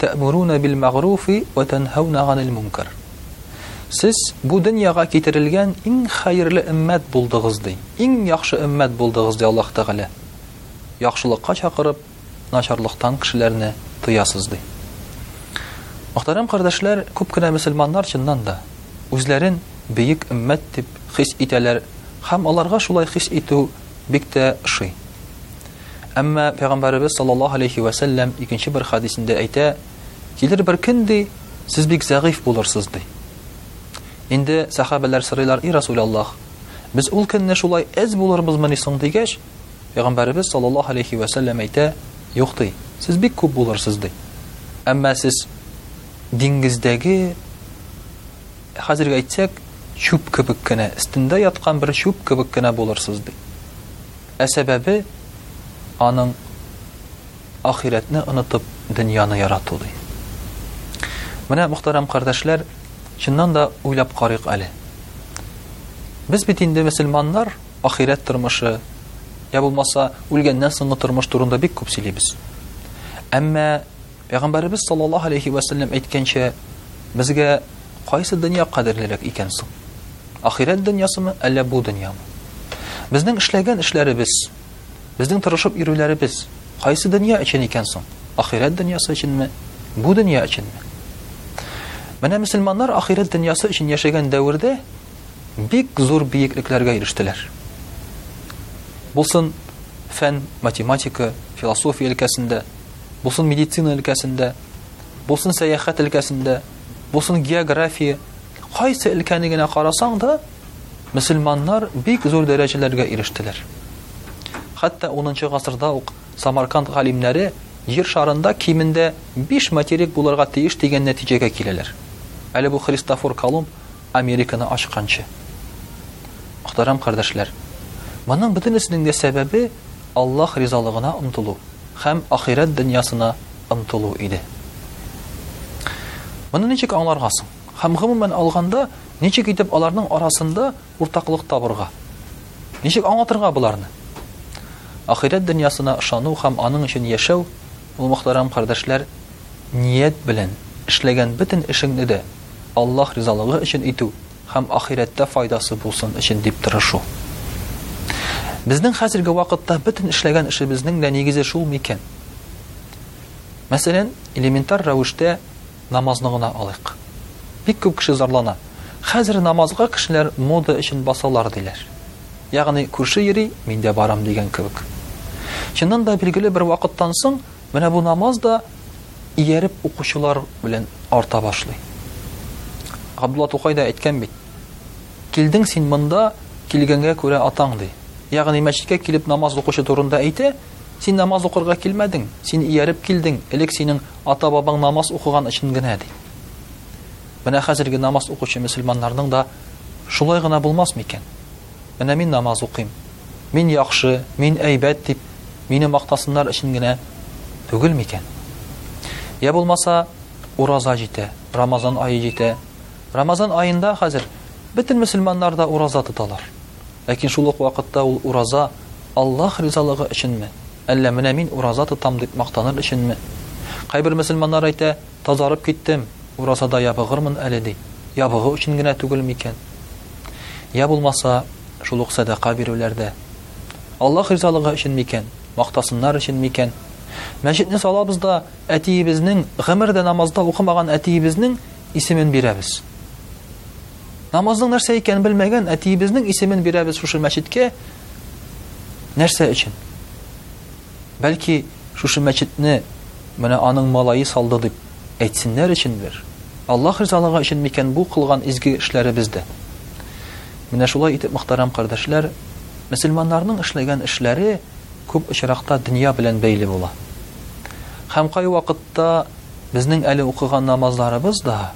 Тә'муруна бил-мәгъруфи вә тәнһәүна ганил мөнкәр. Сез бу дөньяга китерелгән иң хәерле өммәт булдыгыз, ди. Иң яхшы өммәт булдыгыз, ди Аллаһ Тәгалә. Яхшылыкка чакырып, начарлыктан кешеләрне тыясыз, ди. Мөхтәрәм кардәшләр, күп кенә мөселманнар чыннан да үзләрен бөек өммәт дип хис итәләр һәм аларга шулай хис итү бик тә ошый. Әмма пәйгамбәребез саллаллаһу алейхи ва сәлләм икенче бер хадисендә әйтә, килер бер көн ди, сез бик зәгыйф булырсыз ди. Инде сахабәләр сырыйлар, и Расул Аллаһ, без ул көнне шулай әз булырбыз мыни соң дигәч, пәйгамбәребез саллаллаһу алейхи ва сәлләм әйтә, юк ди, сез бик күп булырсыз ди. Әмма сез диңгездәге хәзергә әйтсәк, чүп кебек кенә, истендә яткан бер чүп кебек кенә булырсыз ди. Ә сәбәбе, аның ахирәтне онытып, дөньяны ярату ди. Менә, мөхтәрәм кардәшләр, чыннан да уйлап карыйк әле. Без бит инде мөселманнар ахирәт тормышы, я булмаса, үлгәннән соңгы тормыш турында бик күп сөйлибез. Әмма Пәйгамбәребез саллаллаһу алейхи ва сәлләм әйткәнчә, безгә кайсы дөнья кадерлерәк икән соң? Ахирәт дөньясымы, әллә бу дөньямы? Безнең эшләгән эшләребез, безнең тырышып йөрүләребез кайсы дөнья өчен икән соң? Ахирәт дөньясы өченме, бу дөнья өченме? Менә мөселманнар ахирәт дөньясы өчен яшәгән дәвердә бик зур биеклекләргә ирештеләр. Булсын фән, математика, философия өлкәсендә, булсын медицина өлкәсендә, булсын сәяхәт өлкәсендә, булсын география, кайсы өлкәне генә карасаң да, мөселманнар бик зур дәрәҗәләргә ирештеләр. Хәтта 10 гасырда ук Самарканд галимнәре җир шарында кимендә 5 материк булырга тиеш дигән нәтиҗәгә киләләр. Әле бу Христофор Колумб Американы ачканчы. Мөхтәрәм кардәшләр, моның бөтенесенең дә сәбәбе Аллаһ ризалыгына омтылу һәм ахирәт дөньясына омтылу иде. Моны ничек аңларга соң? Һәм гомумән алганда, ничек итеп аларның арасында уртаклык табырга? Ничек аңлатырга боларны? Ахирәт дөньясына ышану һәм аның өчен яшәү, ул мөхтәрәм кардәшләр, ният белән эшләгән бөтен эшеңне дә Аллаһ ризалыгы өчен итү һәм ахирәттә файдасы булсын өчен дип тырышу. Безнең хәзерге вакытта бөтен эшләгән эшебезнең дә нигезе шул микән? Мәсәлән, элементар рәвештә намазны гына алыйк. Бик күп кеше зарлана. Хәзер намазга кешеләр мода өчен басалар диләр. Ягъни күрше йөри, мин дә барам дигән кебек. Чыннан да билгеле бер вакыттан соң менә бу намаз да ияреп укучылар белән арта башлый. Габдулла Тукай да әйткән бит. Килдең син монда, килгәнгә күрә атаң ди. Ягъни мәчеткә килеп намаз укучы турында әйтә, син намаз укырга килмәдең, син ияреп килдең, элек синең ата-бабаң намаз укыган өчен генә ди. Менә хәзерге намаз укучы мөселманнарның да шулай гына булмас микән? Менә мин намаз укыйм. Мин яхшы, мин әйбәт дип, мине мактасыннар өчен генә түгел микән? Я булмаса, ураза җитә, Рамазан ае җитә. Рамазан аенда хәзер бөтен мөселманнар да ураза тоталар. Ләкин шул ук вакытта ул ураза Аллаһ ризалыгы өченме? Әллә менә мин ураза тотам дип мактаныр өченме? Кайбер мөселманнар әйтә, Тазарып киттем, уразада ябыгырмын әле, ди. Ябыгу өчен генә түгел микән? Йә булмаса, шул ук сәдака бирүләрдә. Аллаһ ризалыгы өчен микән, мактасыннар өчен микән? Мәчетне салабыз да, әтиебезнең, гомер дә намазда укымаган әтиебезнең исемен бирәбез. Намазның нәрсә икәнен белмәгән әтиебезнең исемен бирәбез шушы мәчеткә. Нәрсә өчен? Бәлки, шушы мәчетне менә аның малае салды дип әйтсеннәр өчендер? Аллаһ ризалыгы өчен микән бу кылган изге эшләребез дә? Менә шулай итеп, мөхтәрәм кардәшләр, мөселманнарның эшләгән эшләре күп очракта дөнья белән бәйле була. Һәм кайвакытта безнең әле укыган намазларыбыз да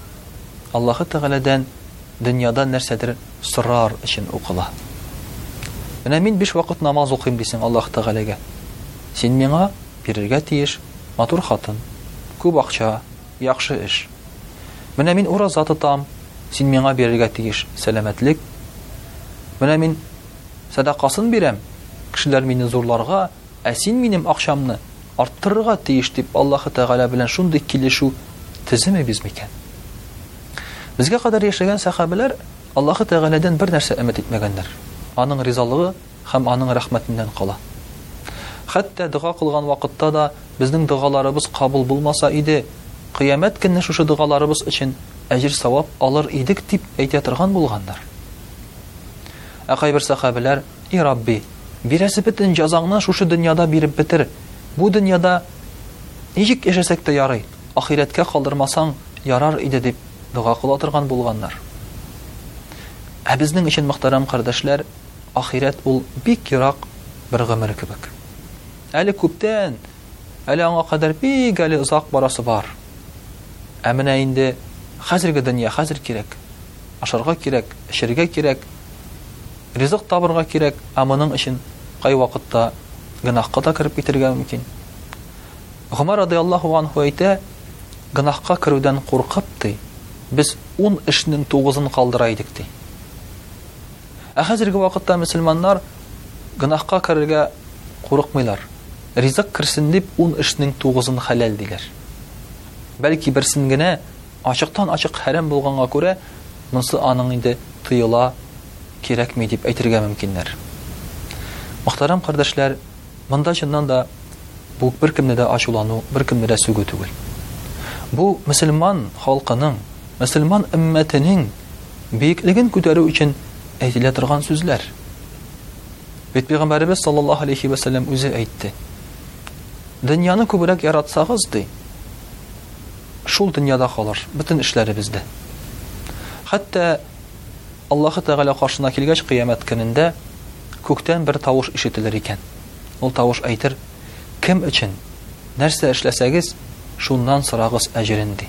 Аллаһы Тәгаләдән дөньяда нәрсәдер сорар өчен укыла. Менә мин биш вакыт намаз укыйм дисең Аллаһ Тәгаләгә. Син миңа бирергә тиеш матур хатын, күп акча, яхшы эш. Менә мин ураза тотам, син миңа бирергә тиеш сәламәтлек. Менә мин сәдакасын бирәм, кешеләр мине зурларга, Ә син минем акчамны арттырырга тиеш дип Аллаһы Тәгалә белән шундый килешү төземибез микән? Безгә кадәр яшәгән сәхабәләр Аллаһы Тәгаләдән бер нәрсә өмет итмәгәннәр, аның ризалыгы һәм аның рәхмәтеннән кала. Хәтта дога кылган вакытта да безнең догаларыбыз кабул булмаса иде, кыямәт көнне шушы догаларыбыз өчен әҗер-савап алыр идек дип әйтә торган булганнар. Ә кайбер сәхабәләр И Рабби, бирәсе бөтен җәзаңны шушы дөньяда биреп бетер. Бу дөньяда ничек яшәсәк тә ярый, ахирәткә калдырмасаң ярар иде дип дога кыла торган булганнар. Ә безнең өчен, мөхтәрәм кардәшләр, ахирәт ул бик ерак бер гомер кебек. Әле күптән, әле аңа кадәр бик әле озак барасы бар. Ә менә инде хәзерге дөнья хәзер кирәк. Ашарга кирәк, эчәргә кирәк, Ризык табырга кирәк, ә моның өчен кайвакытта гөнаһка да кереп китергә мөмкин. Гомәр радыяллаһу ганһу әйтә, Гөнаһка керүдән куркып, ди, без ун эшнең тугызын калдыра идек, ди. Ә хәзерге вакытта мөселманнар гөнаһка керергә курыкмыйлар. Ризык керсен дип, ун эшнең тугызын хәләл, диләр. Бәлки берсен генә Ачыктан-ачык хәрам булганга күрә, монсы аның инде тыела, кирәкми дип әйтергә мөмкиннәр. Мөхтәрәм кардәшләр, монда чыннан да бу беркемне дә ачулану, беркемне дә сүгү түгел. Бу мөселман халкының, мөселман өммәтенең биеклеген күтәрү өчен әйтелә торган сүзләр. Бит пәйгамбәребез саллаллаһу алейхи вә сәлләм үзе әйтте. Дөньяны күбрәк яратсагыз, ди, шул дөньяда калыр, бөтен эшләребез дә. Хәтта Аллаһы Тәгалә каршына килгәч, кыямәт көнендә күктән бер тавыш ишетелер икән. Ул тавыш әйтер, Кем өчен нәрсә эшләсәгез, шуннан сорагыз әҗерен, ди.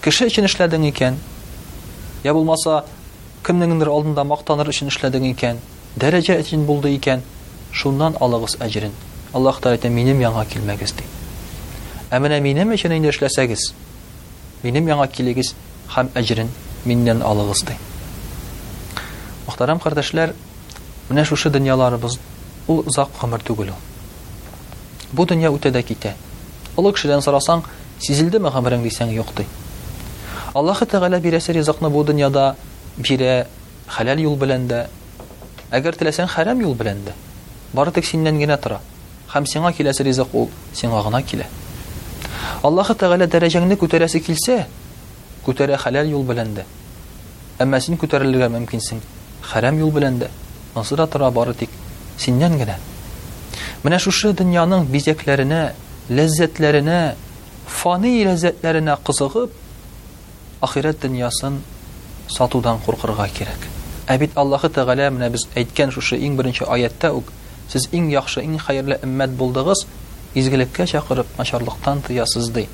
Кеше өчен эшләдең икән, я булмаса, кемнеңдер алдында мактаныр өчен эшләдең икән, Дәрәҗә этин булды икән, шуннан алыгыз әҗерен. Аллаһ Тәгалә әйтә, Минем янга килмәгез, ди. Ә менә Минем өчен инде эшләсәгез, Минем янга килегез һәм әҗерен Миннән алыгыз, ди. Мөхтәрәм кардәшләр, менә шушы дөньяларыбыз, ул озак гомер түгел ул. Бу дөнья үтә дә китә. Олы кешедән сорасаң, сизелдеме гомерең, дисәң, юк, ди. Аллаһы Тәгалә бирәсе ризыкны бу дөньяда бирә, Хәләл юл белән дә, әгәр теләсәң, хәрәм юл белән дә. Бары тик синнән генә тора. Һәм сиңа киләсе ризык ул сиңа гына килә. Аллаһы Тәгалә дәрәҗәңне күтәрәсе килсә, күтәрә хәләл юл белән дә. Әмма син күтәрелергә мөмкинсең хәрәм юл белән дә. Монсы да тора бары тик синнән генә. Менә шушы дөньяның бизәкләренә, ләззәтләренә, фани ләззәтләренә кызыгып, Ахирәт дөньясын сатудан куркырга кирәк. Ә бит Аллаһы Тәгалә менә без әйткән шушы иң беренче аятьтә үк, Сез иң яхшы, иң хәерле өммәт булдыгыз, изгелеккә чакырып, начарлыктан тыясыз, ди.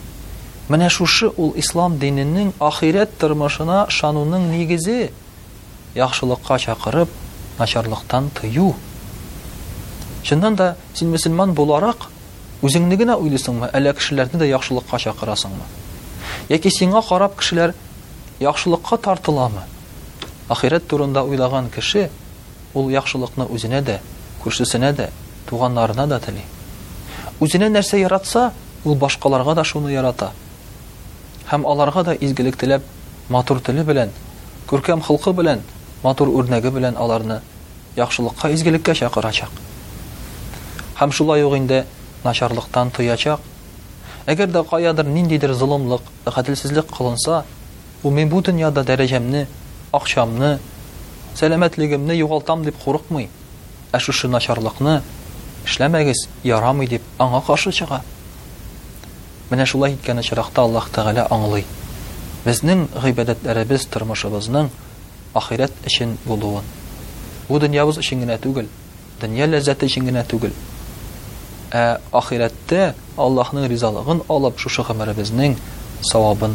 Менә шушы ул ислам диненең ахирәт тормышына ышануның нигезе! яхшылыкка чакырып, начарлыктан тыю. Чыннан да, син мөселман буларак, үзеңне генә уйлыйсыңмы, әллә кешеләрне дә яхшылыкка чакырасыңмы? Яки сиңа карап кешеләр яхшылыкка тартыламы? Ахирәт турында уйлаган кеше ул яхшылыкны үзенә дә, күршесенә дә, туганнарына да тели. Үзенә нәрсә яратса, ул башкаларга да шуны ярата. һәм аларга да изгелек теләп, матур теле белән, күркәм холкы белән, матур үрнәге белән аларны яхшылыкка, изгелеккә чакырачак. Һәм шулай ук инде начарлыктан тыячак. Әгәр дә каядыр ниндидер золымлык, гаделсезлек кылынса, ул мин бу дөньяда дәрәҗәмне, акчамны, сәламәтлегемне югалтам дип курыкмый, ә шушы начарлыкны эшләмәгез, ярамый дип аңа каршы чыга. Менә шулай иткән очракта Аллаһ Тәгалә аңлый безнең гыйбадәтләребез тормышыбызның ахирәт өчен булуын. Бу дөньябыз өчен генә түгел, дөнья ләззәте өчен генә түгел, ә ахирәттә Аллаһның ризалыгын алып шушы гомеребезнең савабын